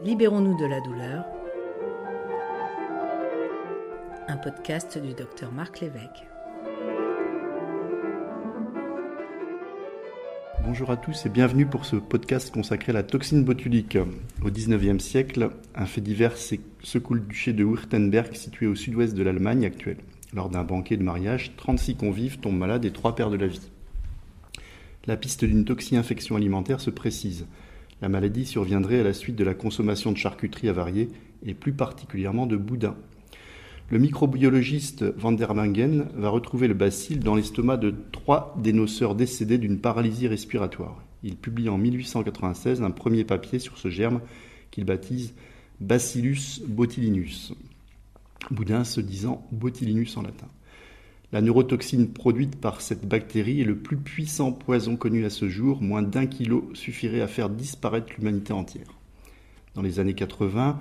Libérons-nous de la douleur. Un podcast du docteur Marc Lévesque. Bonjour à tous et bienvenue pour ce podcast consacré à la toxine botulique. Au XIXe siècle, un fait divers secoue le duché de Württemberg situé au sud-ouest de l'Allemagne actuelle. Lors d'un banquet de mariage, 36 convives tombent malades et 3 perdent la vie. La piste d'une toxi-infection alimentaire se précise. La maladie surviendrait à la suite de la consommation de charcuterie avariée et plus particulièrement de boudin. Le microbiologiste Van der Mangen va retrouver le bacille dans l'estomac de trois dénoceurs décédés d'une paralysie respiratoire. Il publie en 1896 un premier papier sur ce germe qu'il baptise Bacillus botulinus, boudin se disant botulinus en latin. La neurotoxine produite par cette bactérie est le plus puissant poison connu à ce jour. Moins d'un kilo suffirait à faire disparaître l'humanité entière. Dans les années 80,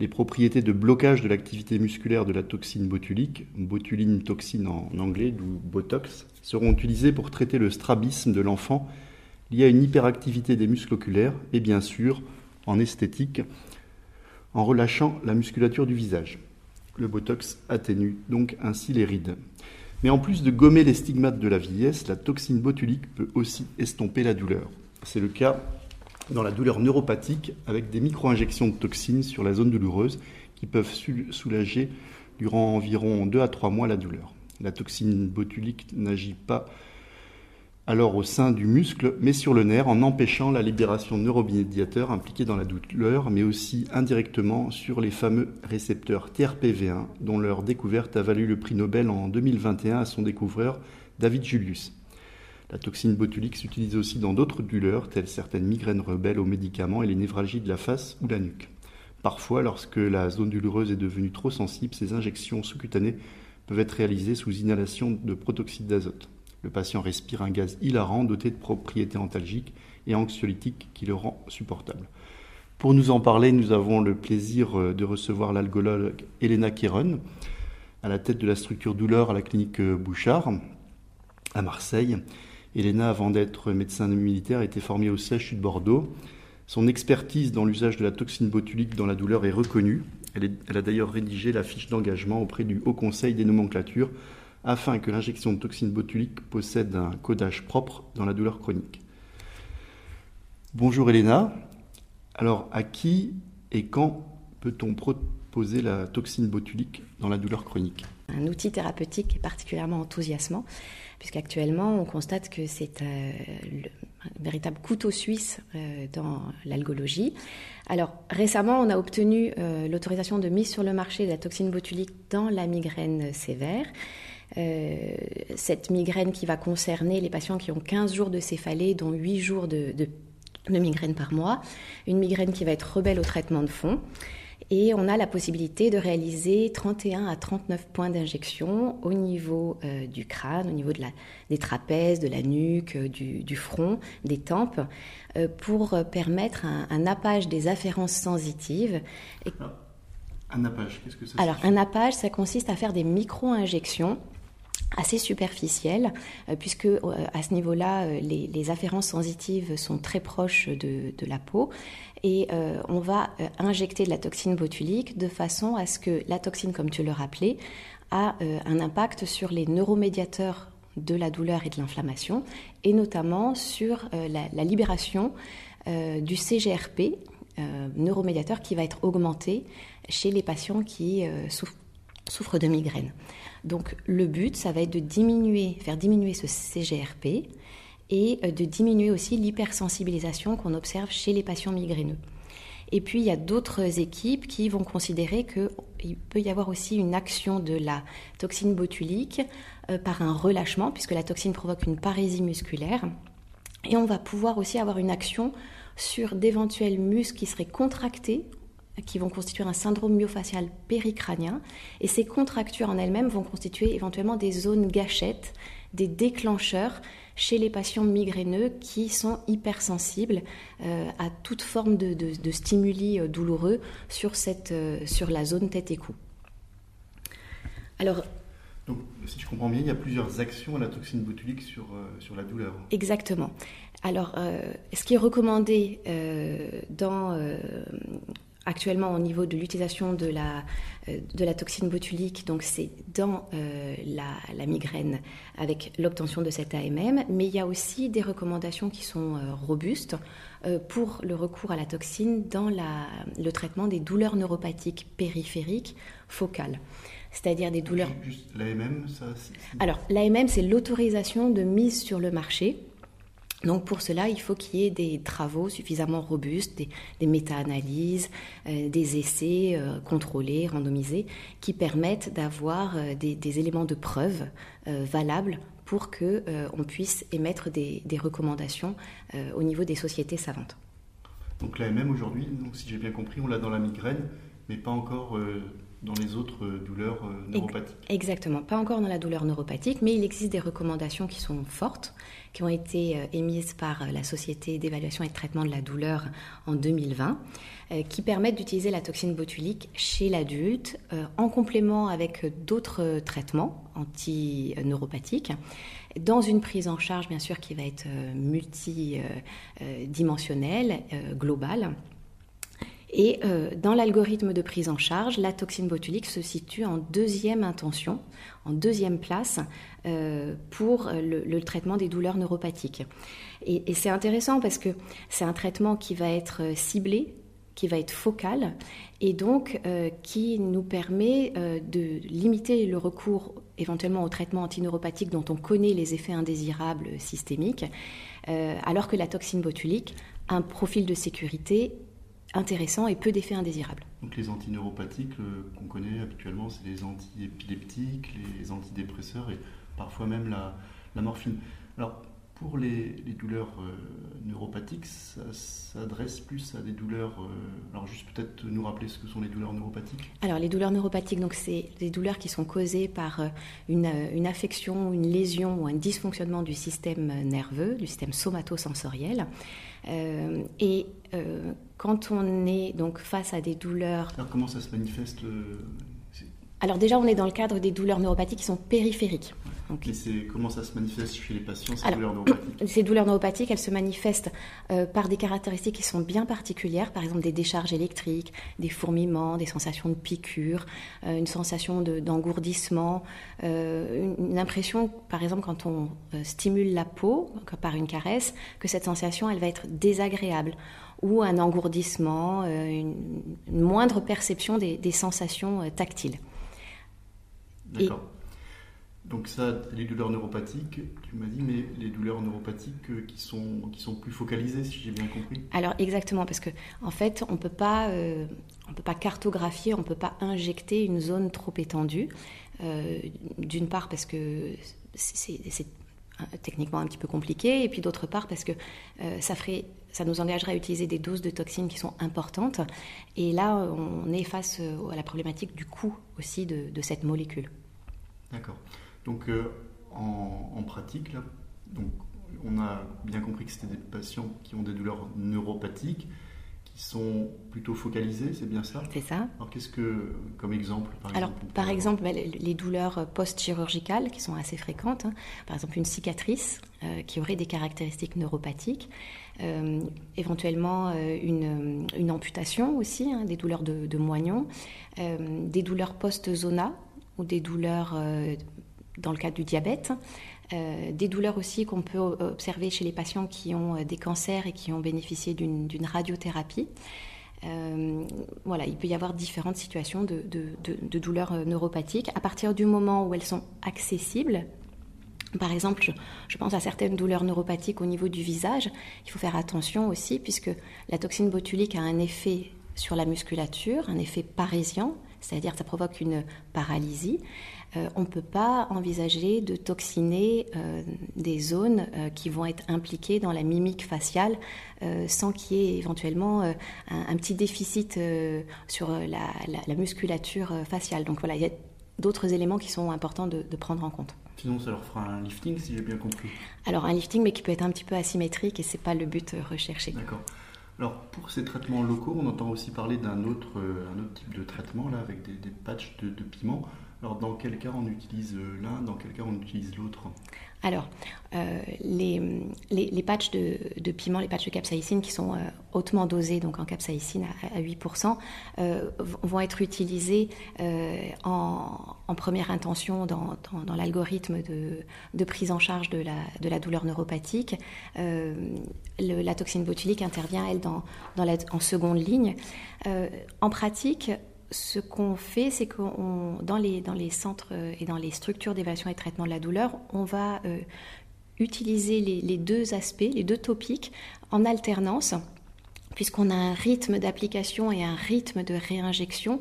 les propriétés de blocage de l'activité musculaire de la toxine botulique, botuline toxine en anglais, d'où Botox, seront utilisées pour traiter le strabisme de l'enfant lié à une hyperactivité des muscles oculaires et bien sûr, en esthétique, en relâchant la musculature du visage. Le Botox atténue donc ainsi les rides. Mais en plus de gommer les stigmates de la vieillesse, la toxine botulique peut aussi estomper la douleur. C'est le cas dans la douleur neuropathique avec des micro-injections de toxines sur la zone douloureuse qui peuvent soulager durant environ 2 à 3 mois la douleur. La toxine botulique n'agit pas alors au sein du muscle, mais sur le nerf, en empêchant la libération de neuromédiateurs impliqués dans la douleur, mais aussi indirectement sur les fameux récepteurs TRPV1, dont leur découverte a valu le prix Nobel en 2021 à son découvreur David Julius. La toxine botulique s'utilise aussi dans d'autres douleurs, telles certaines migraines rebelles aux médicaments et les névralgies de la face ou la nuque. Parfois, lorsque la zone douloureuse est devenue trop sensible, ces injections sous-cutanées peuvent être réalisées sous inhalation de protoxyde d'azote. Le patient respire un gaz hilarant doté de propriétés antalgiques et anxiolytiques qui le rend supportable. Pour nous en parler, nous avons le plaisir euh, de recevoir l'algologue Elena Kéron, à la tête de la structure douleur à la clinique euh, Bouchard, à Marseille. Elena, avant d'être médecin militaire, était formée au CHU de Bordeaux. Son expertise dans l'usage de la toxine botulique dans la douleur est reconnue. Elle, elle a d'ailleurs rédigé la fiche d'engagement auprès du Haut Conseil des nomenclatures afin que l'injection de toxine botulique possède un codage propre dans la douleur chronique. Bonjour Elena. Alors, à qui et quand peut-on proposer la toxine botulique dans la douleur chronique? Un outil thérapeutique particulièrement enthousiasmant, puisqu'actuellement on constate que c'est euh, un véritable couteau suisse euh, dans l'algologie. Alors récemment, on a obtenu euh, l'autorisation de mise sur le marché de la toxine botulique dans la migraine sévère. Euh, cette migraine qui va concerner les patients qui ont 15 jours de céphalée, dont 8 jours de, migraine par mois. Une migraine qui va être rebelle au traitement de fond. Et on a la possibilité de réaliser 31 à 39 points d'injection au niveau euh, du crâne, au niveau de la, des trapèzes, de la nuque, euh, du, front, des tempes, pour permettre un, un, nappage des afférences sensitives. un nappage, qu'est-ce que c'est Alors, un nappage, ça consiste à faire des micro-injections assez superficielle, euh, puisque euh, à ce niveau-là, euh, les, afférences sensitives sont très proches de, la peau. Et on va injecter de la toxine botulique de façon à ce que la toxine, comme tu le rappelais, a un impact sur les neuromédiateurs de la douleur et de l'inflammation, et notamment sur la, libération du CGRP, neuromédiateur qui va être augmenté chez les patients qui souffrent de migraine. Donc le but, ça va être de diminuer, faire diminuer ce CGRP et euh, de diminuer aussi l'hypersensibilisation qu'on observe chez les patients migraineux. Et puis il y a d'autres équipes qui vont considérer qu'il peut y avoir aussi une action de la toxine botulique euh, par un relâchement, puisque la toxine provoque une parésie musculaire. Et on va pouvoir aussi avoir une action sur d'éventuels muscles qui seraient contractés qui vont constituer un syndrome myofascial péricrânien. Et ces contractures en elles-mêmes vont constituer éventuellement des zones gâchettes, des déclencheurs chez les patients migraineux qui sont hypersensibles euh, à toute forme de, stimuli euh, douloureux sur, cette, euh, sur la zone tête et cou. Alors, Donc, si je comprends bien, il y a plusieurs actions à la toxine botulique sur, sur la douleur. Exactement. Alors, ce qui est recommandé dans actuellement au niveau de l'utilisation de la, euh, de la toxine botulique, donc c'est dans euh, la, migraine avec l'obtention de cet AMM, mais il y a aussi des recommandations qui sont euh, robustes pour le recours à la toxine dans la, le traitement des douleurs neuropathiques périphériques focales. C'est-à-dire des douleurs. L'AMM, ça Alors, l'AMM, c'est l'autorisation de mise sur le marché donc pour cela, il faut qu'il y ait des travaux suffisamment robustes, des, méta-analyses, euh, des essais euh, contrôlés, randomisés, qui permettent d'avoir euh, des, éléments de preuve valables pour que on puisse émettre des, recommandations au niveau des sociétés savantes. Donc l'AMM aujourd'hui, si j'ai bien compris, on l'a dans la migraine, mais pas encore dans les autres douleurs neuropathiques. Exactement, pas encore dans la douleur neuropathique, mais il existe des recommandations qui sont fortes qui ont été euh, émises par euh, la Société d'évaluation et de traitement de la douleur en 2020, euh, qui permettent d'utiliser la toxine botulique chez l'adulte en complément avec d'autres traitements antineuropathiques dans une prise en charge bien sûr qui va être multidimensionnelle, globale et euh, dans l'algorithme de prise en charge, la toxine botulique se situe en deuxième intention, en deuxième place euh, pour le, traitement des douleurs neuropathiques. Et, c'est intéressant parce que c'est un traitement qui va être ciblé, qui va être focal, et donc euh, qui nous permet de limiter le recours éventuellement au traitement antineuropathique dont on connaît les effets indésirables systémiques, alors que la toxine botulique a un profil de sécurité intéressant et peu d'effets indésirables. Donc les antineuropathiques qu'on connaît habituellement, c'est les antiépileptiques, les antidépresseurs et parfois même la, la morphine. Alors pour les, les douleurs euh, neuropathiques, ça s'adresse plus à des douleurs. Euh, alors juste peut-être nous rappeler ce que sont les douleurs neuropathiques. Alors les douleurs neuropathiques, donc c'est des douleurs qui sont causées par euh, une, une, affection, une lésion ou un dysfonctionnement du système nerveux, du système somatosensoriel. Euh, et quand on est donc face à des douleurs. Alors comment ça se manifeste Alors déjà, on est dans le cadre des douleurs neuropathiques qui sont périphériques. Et comment ça se manifeste chez les patients, ces douleurs neuropathiques? Ces douleurs neuropathiques, elles se manifestent euh, par des caractéristiques qui sont bien particulières, par exemple des décharges électriques, des fourmillements, des sensations de piqûre, euh, une sensation d'engourdissement, euh, une, impression, par exemple, quand on stimule la peau par une caresse, que cette sensation, elle va être désagréable ou un engourdissement, une, moindre perception des, des sensations tactiles. D'accord. Donc ça, les douleurs neuropathiques, tu m'as dit, mais les douleurs neuropathiques euh, qui sont, qui sont plus focalisées, si j'ai bien compris. Alors exactement, parce que en fait, on peut pas, euh, on peut pas cartographier, on peut pas injecter une zone trop étendue. Euh, d'une part parce que c'est techniquement un petit peu compliqué, et puis d'autre part parce que ça ferait ça nous engagerait à utiliser des doses de toxines qui sont importantes. Et là, on est face à la problématique du coût aussi de, de cette molécule. D'accord. Donc euh, en, pratique, là, donc, on a bien compris que c'était des patients qui ont des douleurs neuropathiques, qui sont plutôt focalisées, c'est bien ça? C'est ça. Alors qu'est-ce que, comme exemple par Alors exemple, par exemple, bah, les douleurs post-chirurgicales qui sont assez fréquentes, hein. par exemple une cicatrice euh, qui aurait des caractéristiques neuropathiques, euh, éventuellement une, une, amputation aussi, hein, des douleurs de, de moignon, des douleurs post-zona ou des douleurs dans le cadre du diabète. Euh, des douleurs aussi qu'on peut observer chez les patients qui ont euh, des cancers et qui ont bénéficié d'une radiothérapie. Euh, voilà, il peut y avoir différentes situations de, douleurs neuropathiques. À partir du moment où elles sont accessibles, par exemple, je, pense à certaines douleurs neuropathiques au niveau du visage, il faut faire attention aussi puisque la toxine botulique a un effet sur la musculature, un effet parésien, c'est-à-dire que ça provoque une paralysie. Euh, on ne peut pas envisager de toxiner euh, des zones euh, qui vont être impliquées dans la mimique faciale sans qu'il y ait éventuellement un, petit déficit sur la, musculature faciale. Donc voilà, il y a d'autres éléments qui sont importants de, prendre en compte. Sinon, ça leur fera un lifting, si j'ai bien compris. Alors, un lifting, mais qui peut être un petit peu asymétrique et ce n'est pas le but recherché. D'accord. Alors, pour ces traitements locaux, on entend aussi parler d'un autre, un autre type de traitement, là, avec des, patchs de, de piment. Alors dans quel cas on utilise l'un, dans quel cas on utilise l'autre? Alors, euh, les, les, patchs de, de, piment, les patchs de capsaïcine qui sont euh, hautement dosés, donc en capsaïcine à, 8%, euh, vont être utilisés en, première intention dans, dans, l'algorithme de, de, prise en charge de la, de la douleur neuropathique. la toxine botulique intervient, elle, dans, dans la, en seconde ligne. en pratique, ce qu'on fait, c'est que dans les, dans les centres euh, et dans les structures d'évaluation et de traitement de la douleur, on va euh, utiliser les, deux aspects, les deux topiques en alternance puisqu'on a un rythme d'application et un rythme de réinjection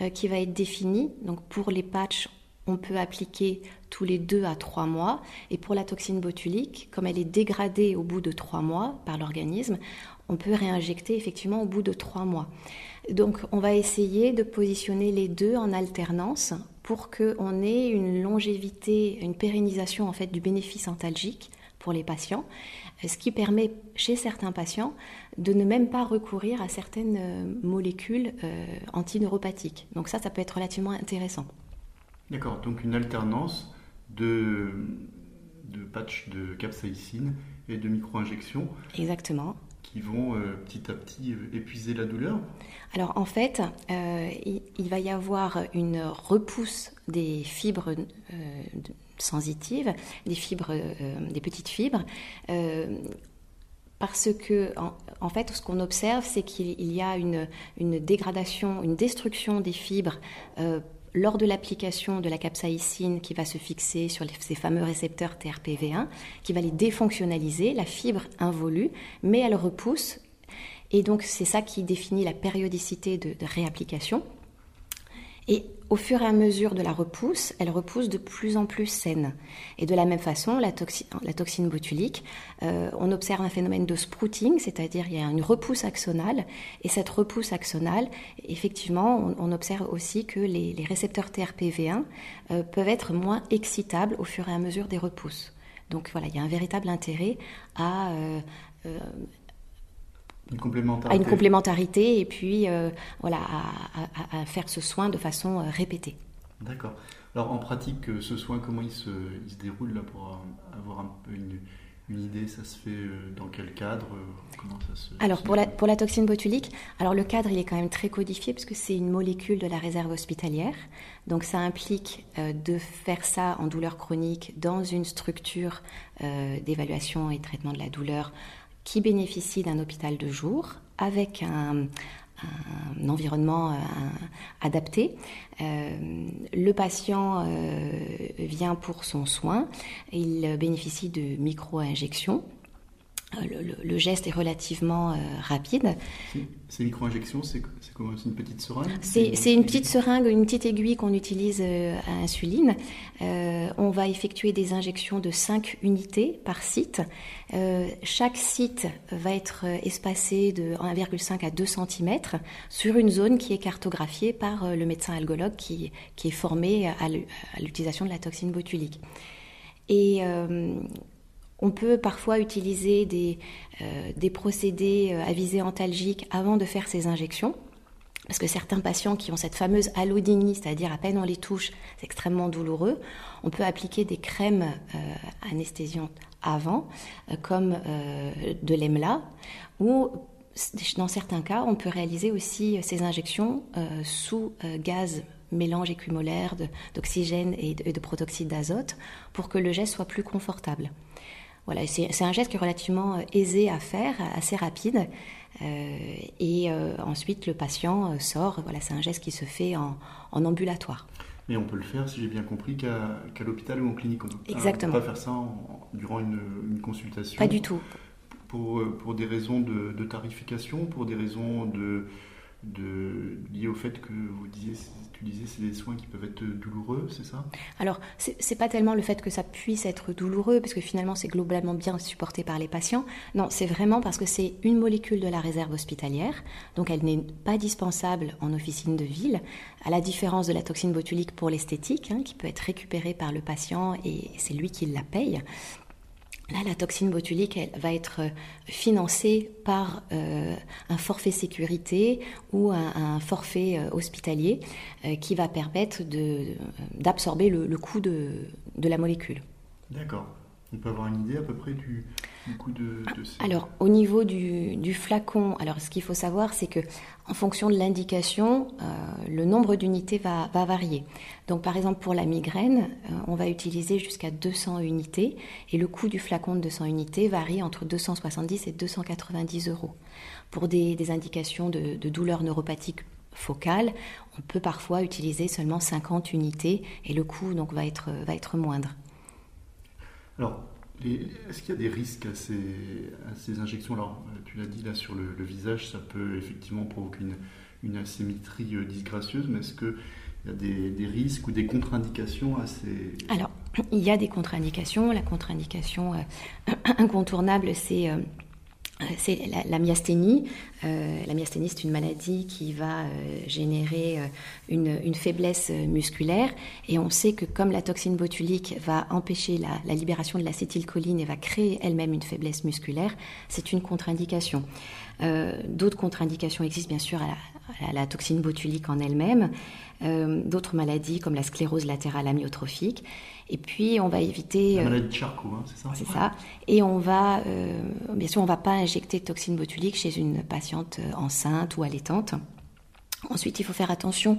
euh, qui va être défini. Donc pour les patchs, on peut appliquer tous les deux à trois mois. Et pour la toxine botulique, comme elle est dégradée au bout de trois mois par l'organisme, on peut réinjecter effectivement au bout de trois mois. Donc on va essayer de positionner les deux en alternance pour qu'on ait une longévité, une pérennisation en fait du bénéfice antalgique pour les patients, ce qui permet chez certains patients de ne même pas recourir à certaines euh, molécules euh, antineuropathiques. Donc ça, ça peut être relativement intéressant. D'accord, donc une alternance de, de patch de capsaïcine et de micro-injections. Exactement qui vont euh, petit à petit euh, épuiser la douleur Alors en fait, euh, il, va y avoir une repousse des fibres sensitives, des fibres, des petites fibres. parce que, en, fait, ce qu'on observe, c'est qu'il y a une, une, dégradation, une destruction des fibres lors de l'application de la capsaïcine qui va se fixer sur ces fameux récepteurs TRPV1, qui va les défonctionnaliser, la fibre involue, mais elle repousse. Et donc c'est ça qui définit la périodicité de réapplication. Et au fur et à mesure de la repousse, elle repousse de plus en plus saine. Et de la même façon, la, toxine botulique, euh, on observe un phénomène de sprouting, c'est-à-dire il y a une repousse axonale. Et cette repousse axonale, effectivement, on, observe aussi que les, récepteurs TRPV1 euh, peuvent être moins excitables au fur et à mesure des repousses. Donc voilà, il y a un véritable intérêt à euh, une complémentarité. à une complémentarité et puis euh, voilà, à, faire ce soin de façon euh, répétée. D'accord. Alors en pratique, euh, ce soin, comment il se, il se déroule là pour avoir un peu une, une idée Ça se fait dans quel cadre Comment ça se, Alors pour la, pour la toxine botulique, alors le cadre il est quand même très codifié puisque c'est une molécule de la réserve hospitalière. Donc ça implique de faire ça en douleur chronique dans une structure d'évaluation et traitement de la douleur qui bénéficie d'un hôpital de jour avec un, environnement euh, adapté. Euh, le patient euh, vient pour son soin, il bénéficie de micro-injections le, geste est relativement euh, rapide. Ces micro-injections, c'est comme une petite seringue C'est une petite seringue, une petite aiguille qu'on utilise euh, à insuline. Euh, on va effectuer des injections de 5 unités par site. chaque site va être espacé de 1,5 à 2 cm sur une zone qui est cartographiée par le médecin algologue qui, qui est formé à l'utilisation de la toxine botulique. Et on peut parfois utiliser des, euh, procédés euh, à visée antalgique avant de faire ces injections. Parce que certains patients qui ont cette fameuse allodynie, c'est-à-dire à peine on les touche, c'est extrêmement douloureux, on peut appliquer des crèmes euh, anesthésiantes avant, comme de l'EMLA, ou dans certains cas, on peut réaliser aussi ces injections sous gaz mélange écumolaire d'oxygène et de protoxyde d'azote pour que le geste soit plus confortable. Voilà, c'est un geste qui est relativement euh, aisé à faire, assez rapide. Euh, et euh, ensuite, le patient sort. Voilà, c'est un geste qui se fait en, ambulatoire. Mais on peut le faire, si j'ai bien compris, qu'à l'hôpital ou en clinique. On peut Exactement. pas faire ça durant une, consultation. Pas du tout. Pour, pour des raisons de, de tarification, pour des raisons de, de, lié au fait que vous disiez, tu disais, c'est des soins qui peuvent être douloureux, c'est ça? Alors, c'est pas tellement le fait que ça puisse être douloureux, parce que finalement, c'est globalement bien supporté par les patients. Non, c'est vraiment parce que c'est une molécule de la réserve hospitalière, donc elle n'est pas dispensable en officine de ville, à la différence de la toxine botulique pour l'esthétique, hein, qui peut être récupérée par le patient et c'est lui qui la paye. Là, la toxine botulique, elle va être financée par un forfait sécurité ou un, forfait hospitalier qui va permettre d'absorber le, coût de la molécule. D'accord. On peut avoir une idée à peu près du, coût de, ces... Alors, au niveau du, flacon, alors ce qu'il faut savoir, c'est que en fonction de l'indication, euh, le nombre d'unités va, varier. Donc, par exemple, pour la migraine, euh, on va utiliser jusqu'à 200 unités et le coût du flacon de 200 unités varie entre 270 et 290 euros. Pour des, indications de, de douleurs neuropathiques focales, on peut parfois utiliser seulement 50 unités et le coût donc va être, va être moindre. Alors, est-ce qu'il y a des risques à ces, injections? Alors, euh, tu l'as dit là sur le, visage, ça peut effectivement provoquer une, asymétrie euh, disgracieuse, mais est-ce qu'il y a des, risques ou des contre-indications à ces... Alors, il y a des contre-indications. La contre-indication euh, incontournable, c'est c'est la, myasthénie. Euh, la myasthénie, c'est une maladie qui va euh, générer une, faiblesse musculaire. Et on sait que comme la toxine botulique va empêcher la, libération de l'acétylcholine et va créer elle-même une faiblesse musculaire, c'est une contre-indication. D'autres contre-indications existent bien sûr à la, toxine botulique en elle-même. D'autres maladies comme la sclérose latérale amyotrophique. Et puis, on va éviter. La euh, maladie de Charcot, hein, c'est ça C'est ça. Et on va, euh, bien sûr, on ne va pas injecter de toxine botulique chez une patiente euh, enceinte ou allaitante. Ensuite, il faut faire attention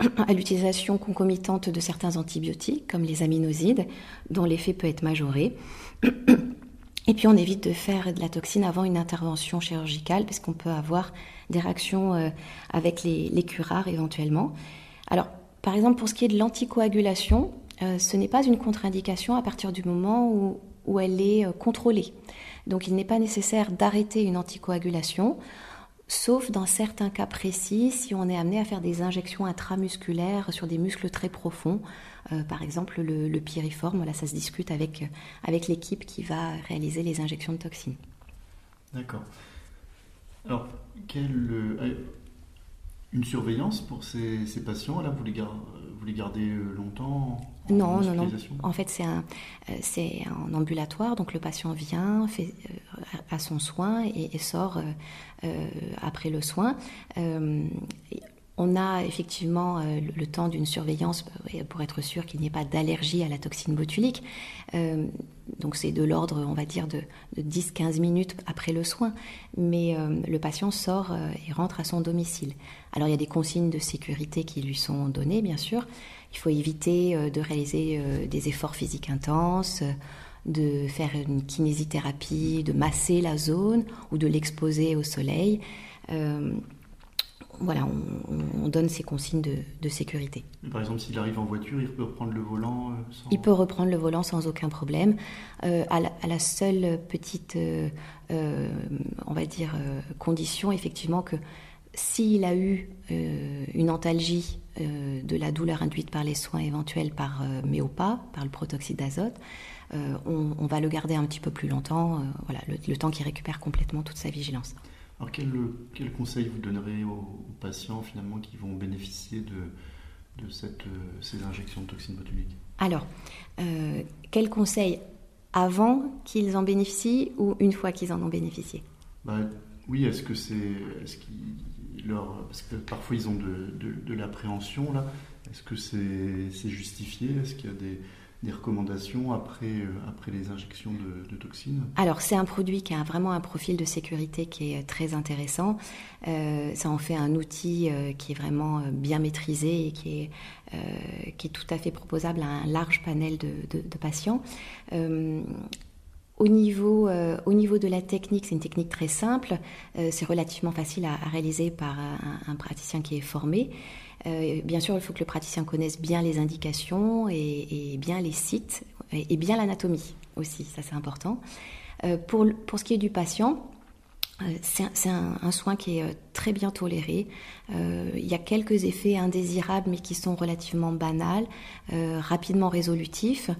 à l'utilisation concomitante de certains antibiotiques, comme les aminosides, dont l'effet peut être majoré. Et puis, on évite de faire de la toxine avant une intervention chirurgicale, parce qu'on peut avoir des réactions avec les, les curares éventuellement. Alors, par exemple, pour ce qui est de l'anticoagulation, euh, ce n'est pas une contre-indication à partir du moment où, où elle est euh, contrôlée. Donc il n'est pas nécessaire d'arrêter une anticoagulation, sauf dans certains cas précis, si on est amené à faire des injections intramusculaires sur des muscles très profonds, euh, par exemple le, le, piriforme, là ça se discute avec, avec l'équipe qui va réaliser les injections de toxines. D'accord. Alors, quelle, une surveillance pour ces, ces patients Là, vous les, vous les gardez longtemps non, non, non. En fait, c'est un, euh, c'est un ambulatoire, donc le patient vient, fait à euh, son soin et, sort euh, après le soin. On a effectivement le temps d'une surveillance pour être sûr qu'il n'y ait pas d'allergie à la toxine botulique. donc c'est de l'ordre, on va dire, de, 10-15 minutes après le soin. Mais le patient sort et rentre à son domicile. Alors il y a des consignes de sécurité qui lui sont données, bien sûr. Il faut éviter euh, de réaliser euh, des efforts physiques intenses, de faire une kinésithérapie, de masser la zone ou de l'exposer au soleil. Euh, voilà, on, donne ces consignes de, sécurité. Par exemple, s'il arrive en voiture, il peut reprendre le volant sans... Il peut reprendre le volant sans aucun problème. à, la, seule petite, on va dire, condition, effectivement, que s'il a eu une antalgie euh, de la douleur induite par les soins éventuels par euh, Méopa, par le protoxyde d'azote, euh, on, va le garder un petit peu plus longtemps, voilà, le, temps qu'il récupère complètement toute sa vigilance. Alors quel, quel conseil vous donnerez aux, patients finalement qui vont bénéficier de, de cette, ces injections de toxines botuliques Alors, quel conseil avant qu'ils en bénéficient ou une fois qu'ils en ont bénéficié? Bah, Oui, est-ce que c'est... Est-ce qu'ils parce que parfois ils ont de, l'appréhension là. Est-ce que c'est justifié? Est-ce qu'il y a des, recommandations après, euh, après les injections de, toxines Alors c'est un produit qui a vraiment un profil de sécurité qui est très intéressant. Euh, ça en fait un outil euh, qui est vraiment bien maîtrisé et qui est, qui est tout à fait proposable à un large panel de, patients. Au niveau, euh, au niveau de la technique, c'est une technique très simple. Euh, c'est relativement facile à, réaliser par un, praticien qui est formé. Euh, bien sûr, il faut que le praticien connaisse bien les indications et, bien les sites et, bien l'anatomie aussi, ça c'est important. pour, pour ce qui est du patient, c'est un, un, soin qui est très bien toléré. il y a quelques effets indésirables, mais qui sont relativement banals, rapidement résolutifs.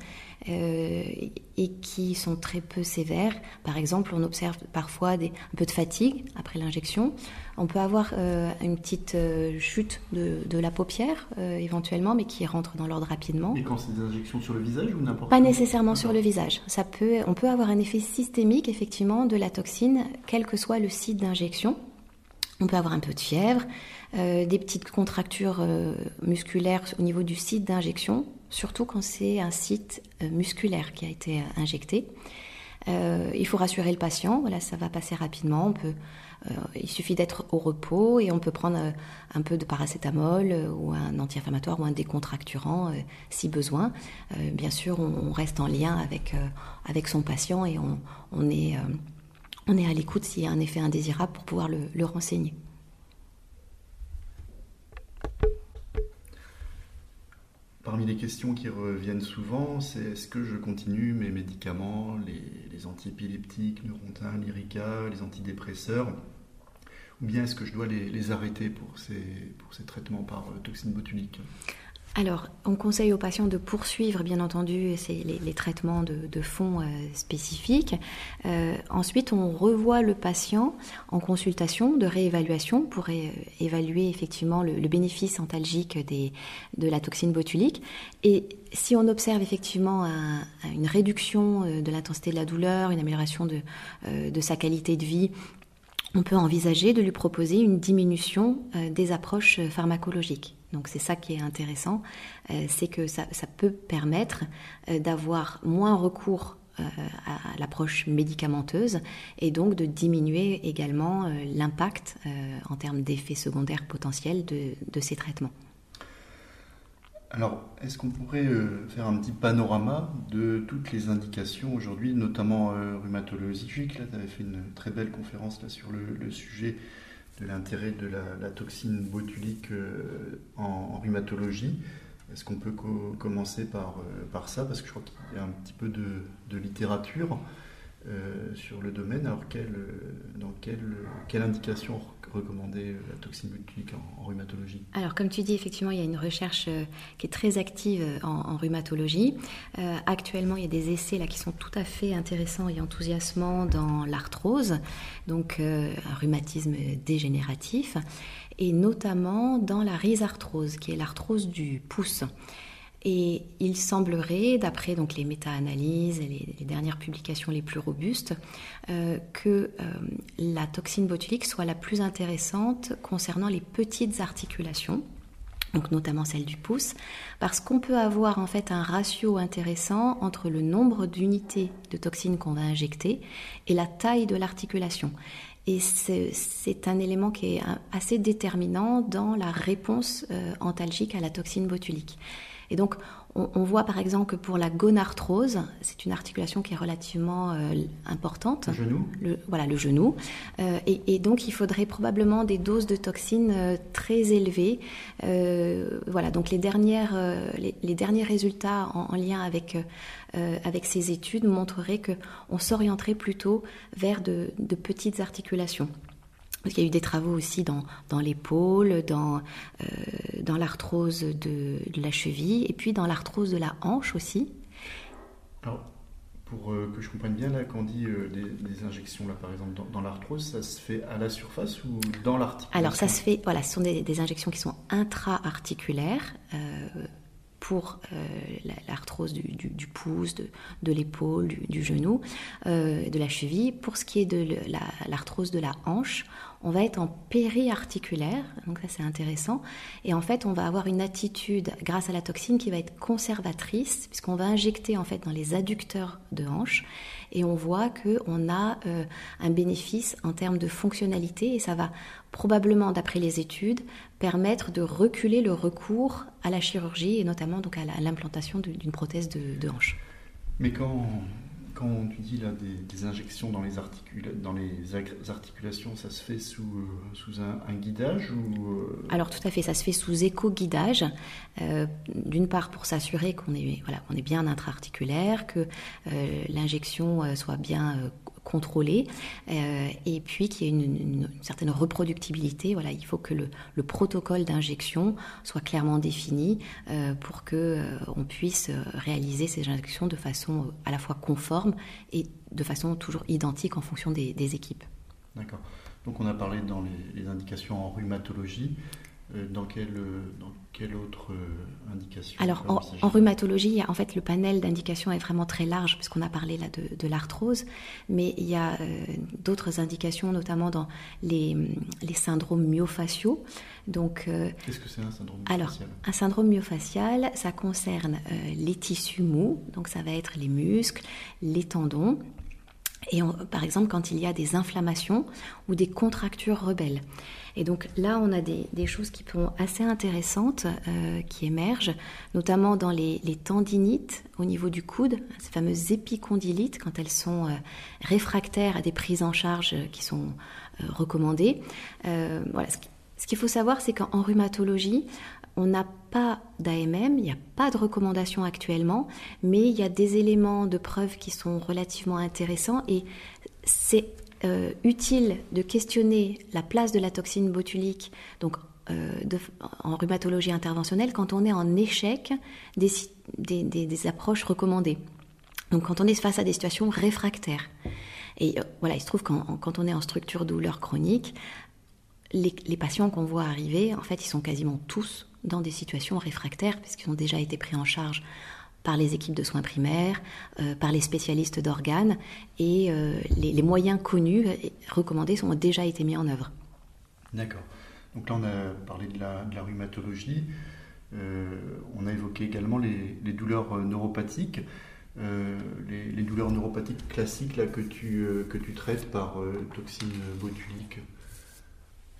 Et qui sont très peu sévères. Par exemple, on observe parfois des, un peu de fatigue après l'injection. On peut avoir une petite chute de, la paupière éventuellement, mais qui rentre dans l'ordre rapidement. Et quand c'est des injections sur le visage ou n'importe Pas nécessairement sur le visage. Ça peut, on peut avoir un effet systémique effectivement de la toxine, quel que soit le site d'injection. On peut avoir un peu de fièvre, euh, des petites contractures euh, musculaires au niveau du site d'injection, surtout quand c'est un site euh, musculaire qui a été injecté. il faut rassurer le patient, voilà, ça va passer rapidement. Il suffit d'être au repos et on peut prendre un peu de paracétamol ou un anti-inflammatoire ou un décontracturant si besoin. bien sûr, on, reste en lien avec, avec son patient et on est on est à l'écoute s'il y a un effet indésirable pour pouvoir le, renseigner. Parmi les questions qui reviennent souvent, c'est est-ce que je continue mes médicaments, les, antiépileptiques, Neurontin, Lyrica, les antidépresseurs, ou bien est-ce que je dois les, arrêter pour ces, traitements par euh, toxine botulique alors, on conseille aux patients de poursuivre, bien entendu, les, traitements de, fond euh, spécifiques. Euh, ensuite, on revoit le patient en consultation de réévaluation pour évaluer effectivement le, bénéfice antalgique de la toxine botulique. Et si on observe effectivement une réduction euh, de l'intensité de la douleur, une amélioration de, sa qualité de vie, on peut envisager de lui proposer une diminution des approches pharmacologiques. Donc c'est ça qui est intéressant, euh, c'est que ça, peut permettre euh, d'avoir moins recours euh, à l'approche médicamenteuse et donc de diminuer également l'impact en termes d'effets secondaires potentiels de, ces traitements. Alors, est-ce qu'on pourrait faire un petit panorama de toutes les indications aujourd'hui, notamment rhumatologiques? Là, tu avais fait une très belle conférence là, sur le sujet de l'intérêt de la, toxine botulique euh, en, rhumatologie. Est-ce qu'on peut commencer par, euh, par ça? Parce que je crois qu'il y a un petit peu de, littérature euh, sur le domaine. Alors, dans quelle indication recommander euh, la toxine en, rhumatologie Alors, comme tu dis, effectivement, il y a une recherche euh, qui est très active euh, en, rhumatologie. actuellement, il y a des essais là qui sont tout à fait intéressants et enthousiasmants dans l'arthrose, donc un rhumatisme dégénératif, et notamment dans la rhizarthrose, qui est l'arthrose du pouce. Et il semblerait, d'après donc les méta-analyses et les, dernières publications les plus robustes, euh, que euh, la toxine botulique soit la plus intéressante concernant les petites articulations, donc notamment celle du pouce, parce qu'on peut avoir en fait un ratio intéressant entre le nombre d'unités de toxine qu'on va injecter et la taille de l'articulation. Et c'est un élément qui est assez déterminant dans la réponse euh, antalgique à la toxine botulique. Et donc, on, voit par exemple que pour la gonarthrose, c'est une articulation qui est relativement euh, importante. Le genou Voilà, le genou. Euh, et, donc, il faudrait probablement des doses de toxines euh, très élevées. voilà, donc les, dernières, les, derniers résultats en, lien avec, avec ces études montreraient qu'on s'orienterait plutôt vers de petites articulations. Il y a eu des travaux aussi dans, dans l'épaule, dans, euh, dans l'arthrose de, la cheville et puis dans l'arthrose de la hanche aussi. Alors, pour euh, que je comprenne bien, là, quand on dit euh, des, injections, là, par exemple, dans, l'arthrose, ça se fait à la surface ou dans l'articulation? Alors, ça se fait, voilà, ce sont des, des injections qui sont intra-articulaires pour l'arthrose du, pouce, de, l'épaule, du, genou, de la cheville. Pour ce qui est de l'arthrose de la hanche, on va être en périarticulaire, donc ça c'est intéressant, et en fait on va avoir une attitude grâce à la toxine qui va être conservatrice, puisqu'on va injecter en fait dans les adducteurs de hanche, et on voit qu'on a euh, un bénéfice en termes de fonctionnalité, et ça va probablement, d'après les études, permettre de reculer le recours à la chirurgie, et notamment donc à l'implantation d'une prothèse de, de hanche. Mais quand quand tu dis là, des, injections dans les, dans les articulations, ça se fait sous, euh, sous un, guidage ou euh, Alors tout à fait, ça se fait sous éco-guidage. Euh, d'une part pour s'assurer qu'on est, voilà, est bien intra-articulaire, que l'injection soit bien contrôlée et puis qu'il y ait une, certaine reproductibilité. Voilà, il faut que le, protocole d'injection soit clairement défini pour que on puisse réaliser ces injections de façon à la fois conforme et de façon toujours identique en fonction des, équipes. D'accord. Donc on a parlé dans les indications en rhumatologie. Euh, dans quelle, dans quelle autre euh, indication Alors, en, rhumatologie, en fait, le panel d'indications est vraiment très large, puisqu'on a parlé là de, l'arthrose, mais il y a euh, d'autres indications, notamment dans les, les syndromes myofasciaux. Donc, Qu'est-ce que c'est un syndrome myofascial Alors, un syndrome myofascial, ça concerne les tissus mous, donc ça va être les muscles, les tendons, et par exemple quand il y a des inflammations ou des contractures rebelles. Et donc là, on a des, choses qui sont assez intéressantes euh, qui émergent, notamment dans les, tendinites au niveau du coude, ces fameuses épicondylites, quand elles sont euh, réfractaires à des prises en charge qui sont euh, recommandées. voilà, ce qu'il faut savoir, c'est qu'en rhumatologie, on n'a pas d'AMM, il n'y a pas de recommandation actuellement, mais il y a des éléments de preuve qui sont relativement intéressants et c'est euh, utile de questionner la place de la toxine botulique donc, euh, en rhumatologie interventionnelle quand on est en échec des, approches recommandées. Donc quand on est face à des situations réfractaires. Et euh, voilà, il se trouve qu'en quand on est en structure douleur chronique, les, les patients qu'on voit arriver, en fait, ils sont quasiment tous dans des situations réfractaires puisqu'ils ont déjà été pris en charge par les équipes de soins primaires, euh, par les spécialistes d'organes, et euh, les, moyens connus et recommandés ont déjà été mis en œuvre. D'accord. Donc là, on a parlé de la, rhumatologie, euh, on a évoqué également les, douleurs neuropathiques. Les, douleurs neuropathiques classiques là, que, tu, que tu traites par toxine botulique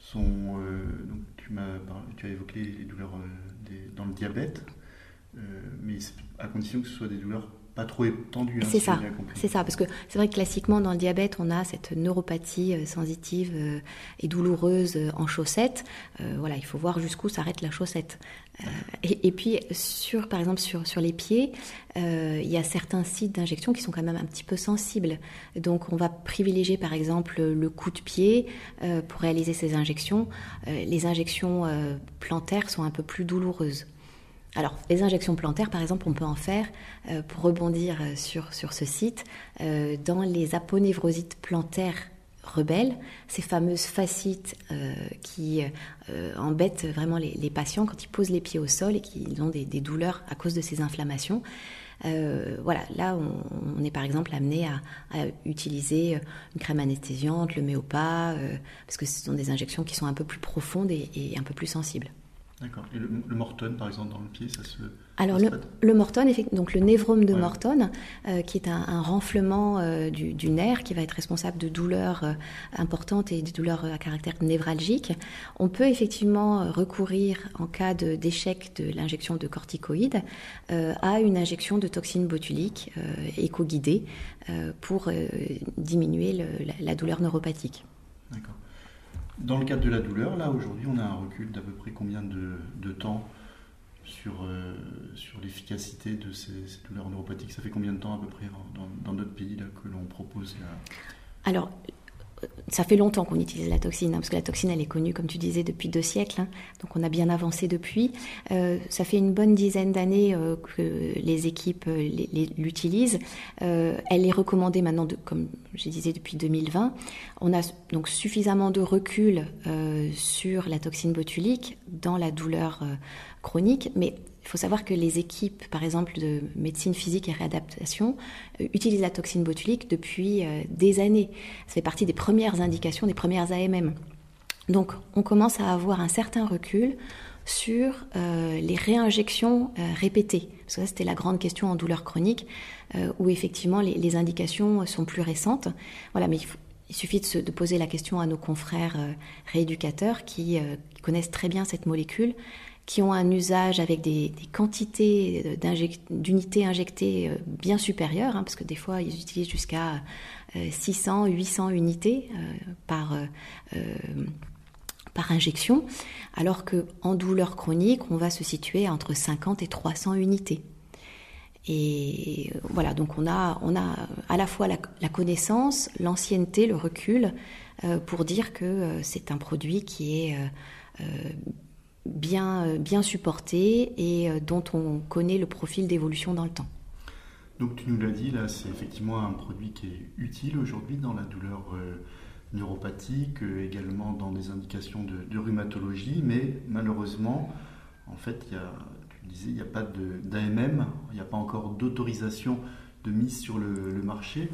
sont. donc tu, as, évoqué les douleurs dans le diabète. Euh, mais à condition que ce soit des douleurs pas trop. Hein, c'est ça, c'est ça, parce que c'est vrai que classiquement dans le diabète, on a cette neuropathie euh, sensitive euh, et douloureuse en chaussette. voilà, il faut voir jusqu'où s'arrête la chaussette. Et, puis sur, par exemple, sur, sur les pieds, il y a certains sites d'injection qui sont quand même un petit peu sensibles. Donc on va privilégier par exemple le coup de pied pour réaliser ces injections. les injections plantaires sont un peu plus douloureuses. Alors, les injections plantaires, par exemple, on peut en faire, euh, pour rebondir euh, sur, sur ce site, euh, dans les aponevrosites plantaires rebelles, ces fameuses fascites qui embêtent vraiment les, patients quand ils posent les pieds au sol et qu'ils ont des, douleurs à cause de ces inflammations. voilà, là, on, est par exemple amené à, utiliser une crème anesthésiante, le méopa, parce que ce sont des injections qui sont un peu plus profondes et un peu plus sensibles. D'accord. Et le, Morton, par exemple, dans le pied, ça se. Alors, le, le, Morton, donc le névrome de Morton, euh, qui est un, renflement euh, du, nerf qui va être responsable de douleurs euh, importantes et de douleurs à caractère névralgique, on peut effectivement recourir, en cas d'échec de, l'injection de corticoïdes, à une injection de toxine botulique éco-guidée pour diminuer la, la douleur neuropathique. D'accord. Dans le cadre de la douleur, là aujourd'hui, on a un recul d'à peu près combien de, temps sur, euh, sur l'efficacité de ces, douleurs neuropathiques? Ça fait combien de temps à peu près dans, notre pays là, que l'on propose Alors, ça fait longtemps qu'on utilise la toxine, hein, parce que la toxine, elle est connue, comme tu disais, depuis deux siècles. Hein. donc on a bien avancé depuis. Euh, ça fait une bonne dizaine d'années euh, que les équipes euh, l'utilisent. elle est recommandée maintenant, comme je disais, depuis 2020. On a donc suffisamment de recul sur la toxine botulique dans la douleur chronique, mais il faut savoir que les équipes, par exemple, de médecine physique et réadaptation, euh, utilisent la toxine botulique depuis euh, des années. Ça fait partie des premières indications, des premières AMM. Donc, on commence à avoir un certain recul sur euh, les réinjections répétées. Ça, c'était la grande question en douleur chronique, où effectivement les, indications sont plus récentes. Voilà, mais il, suffit de, poser la question à nos confrères rééducateurs qui connaissent très bien cette molécule qui ont un usage avec des, quantités d'unités injectées euh, bien supérieures, hein, parce que des fois ils utilisent jusqu'à 600, euh, 800 unités euh, par, par injection, alors qu'en douleur chronique, on va se situer entre 50 et 300 unités. Et voilà, donc on a, on a à la fois la, connaissance, l'ancienneté, le recul, pour dire que c'est un produit qui est bien, bien supporté et dont on connaît le profil d'évolution dans le temps. Donc tu nous l'as dit, là c'est effectivement un produit qui est utile aujourd'hui dans la douleur euh, neuropathique, euh, également dans des indications de, rhumatologie, mais malheureusement, en fait, il y a, tu disais, il n'y a pas d'AMM, il n'y a pas encore d'autorisation de mise sur le, marché.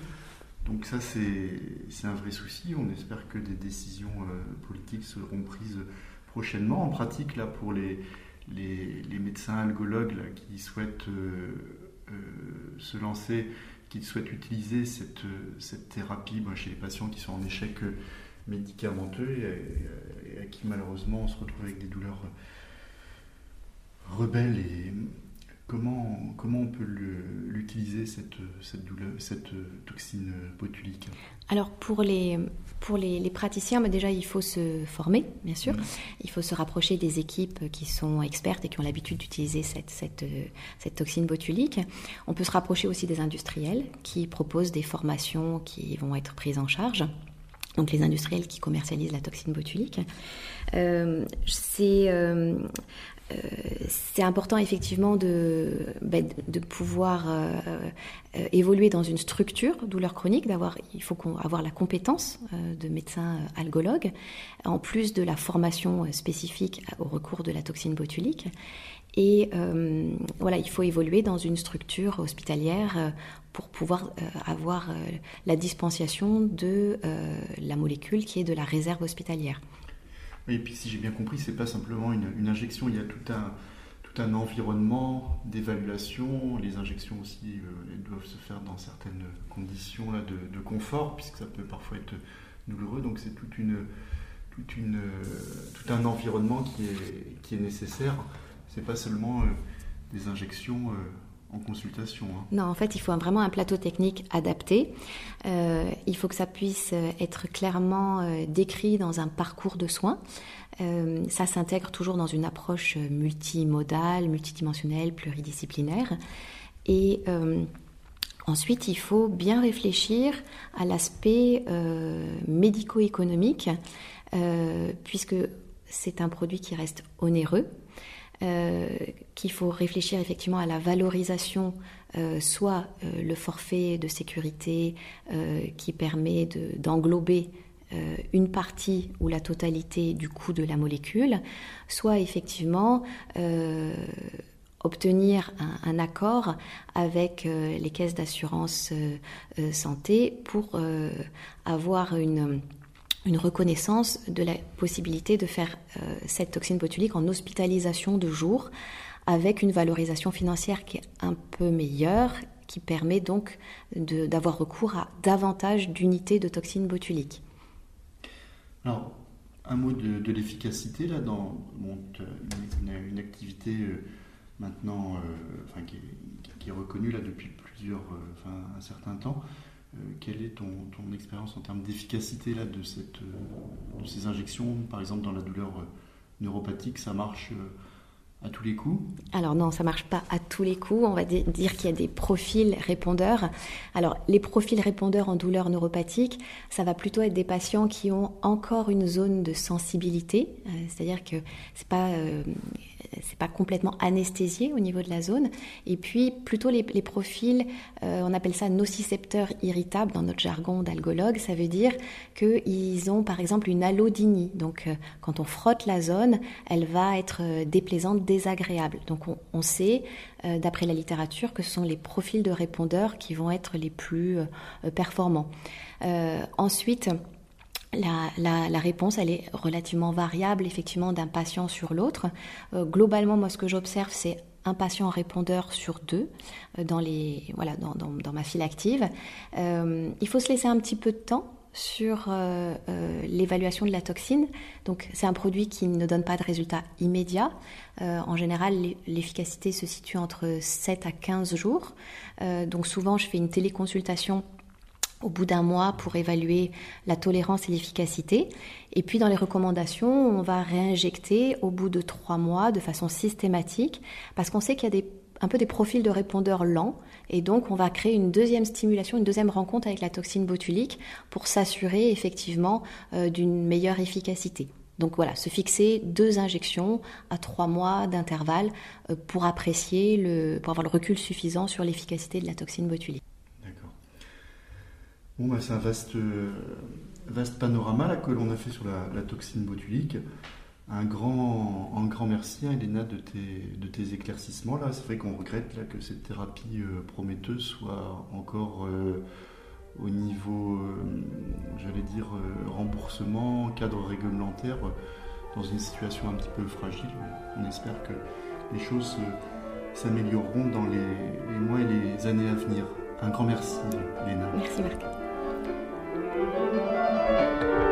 Donc ça c'est un vrai souci, on espère que des décisions euh, politiques seront prises prochainement. En pratique, là, pour les, les, médecins algologues qui souhaitent euh, se lancer, qu'ils souhaitent utiliser cette, cette thérapie chez les patients qui sont en échec médicamenteux et, à qui malheureusement on se retrouve avec des douleurs rebelles et Comment, comment on peut l'utiliser, cette, cette, cette toxine botulique? Alors, pour les, pour les, praticiens, mais déjà, il faut se former, bien sûr. Mmh. Il faut se rapprocher des équipes qui sont expertes et qui ont l'habitude d'utiliser cette, cette, cette, toxine botulique. On peut se rapprocher aussi des industriels qui proposent des formations qui vont être prises en charge donc les industriels qui commercialisent la toxine botulique. Euh, c'est euh, euh, c'est important effectivement de, de pouvoir euh, euh, évoluer dans une structure douleur chronique, il faut avoir la compétence de médecin algologue, en plus de la formation spécifique au recours de la toxine botulique. Et voilà, il faut évoluer dans une structure hospitalière pour pouvoir avoir la dispensation de la molécule qui est de la réserve hospitalière. Et puis si j'ai bien compris, c'est pas simplement une, injection, il y a tout un, tout un environnement d'évaluation. Les injections aussi, euh, elles doivent se faire dans certaines conditions là, de, confort, puisque ça peut parfois être douloureux. Donc c'est une, une, tout un environnement qui est, qui est nécessaire. Pas seulement euh, des injections euh, en consultation. Hein. Non, en fait, il faut vraiment un plateau technique adapté. Euh, il faut que ça puisse être clairement euh, décrit dans un parcours de soins. Euh, ça s'intègre toujours dans une approche multimodale, multidimensionnelle, pluridisciplinaire. Et ensuite, il faut bien réfléchir à l'aspect médico-économique, puisque c'est un produit qui reste onéreux. Euh, qu'il faut réfléchir effectivement à la valorisation, euh, soit euh, le forfait de sécurité qui permet d'englober une partie ou la totalité du coût de la molécule, soit effectivement obtenir un, accord avec les caisses d'assurance santé pour avoir une une reconnaissance de la possibilité de faire euh, cette toxine botulique en hospitalisation de jour avec une valorisation financière qui est un peu meilleure, qui permet donc d'avoir recours à davantage d'unités de toxine botulique. Alors, un mot de, l'efficacité, là, dans une, activité euh, maintenant euh, qui, est, qui, est, reconnue là, depuis plusieurs, enfin, un certain temps. Euh, quelle est ton, expérience en termes d'efficacité là, de, cette, euh, de ces injections Par exemple, dans la douleur euh, neuropathique, ça marche à tous les coups? Alors non, ça marche pas à tous les coups. On va dire qu'il y a des profils répondeurs. Alors les profils répondeurs en douleur neuropathique, ça va plutôt être des patients qui ont encore une zone de sensibilité, c'est-à-dire que c'est pas c'est pas complètement anesthésié au niveau de la zone. Et puis plutôt les, profils, euh, on appelle ça nocicepteurs irritables dans notre jargon d'algologue. Ça veut dire qu'ils ont par exemple une allodynie. Donc euh, quand on frotte la zone, elle va être euh, déplaisante, désagréable. Donc on, sait, d'après la littérature, que ce sont les profils de répondeurs qui vont être les plus performants. ensuite, la, réponse, elle est relativement variable, effectivement, d'un patient sur l'autre. Euh, globalement, moi, ce que j'observe, c'est un patient répondeur sur deux euh, dans, les, voilà, dans, ma file active. Euh, il faut se laisser un petit peu de temps sur l'évaluation de la toxine. Donc, c'est un produit qui ne donne pas de résultat immédiat. en général, l'efficacité se situe entre 7 à 15 jours. donc, souvent, je fais une téléconsultation au bout d'un mois pour évaluer la tolérance et l'efficacité. Et puis dans les recommandations, on va réinjecter au bout de trois mois de façon systématique parce qu'on sait qu'il y a un peu des profils de répondeurs lents. Et donc, on va créer une deuxième stimulation, une deuxième rencontre avec la toxine botulique pour s'assurer effectivement euh, d'une meilleure efficacité. Donc voilà, se fixer deux injections à trois mois d'intervalle euh, pour apprécier, le, pour avoir le recul suffisant sur l'efficacité de la toxine botulique. Bah, c'est un vaste, vaste panorama que l'on a fait sur la toxine botulique. Un grand, un grand merci, hein, Elena, de tes, de tes éclaircissements. Là, c'est vrai qu'on regrette que cette thérapie euh, prometteuse soit encore euh, au niveau, euh, j'allais dire, remboursement, cadre réglementaire, dans une situation un petit peu fragile. On espère que les choses s'amélioreront dans les, les, mois et les années à venir. Un grand merci, Elena. Merci, Marc. Música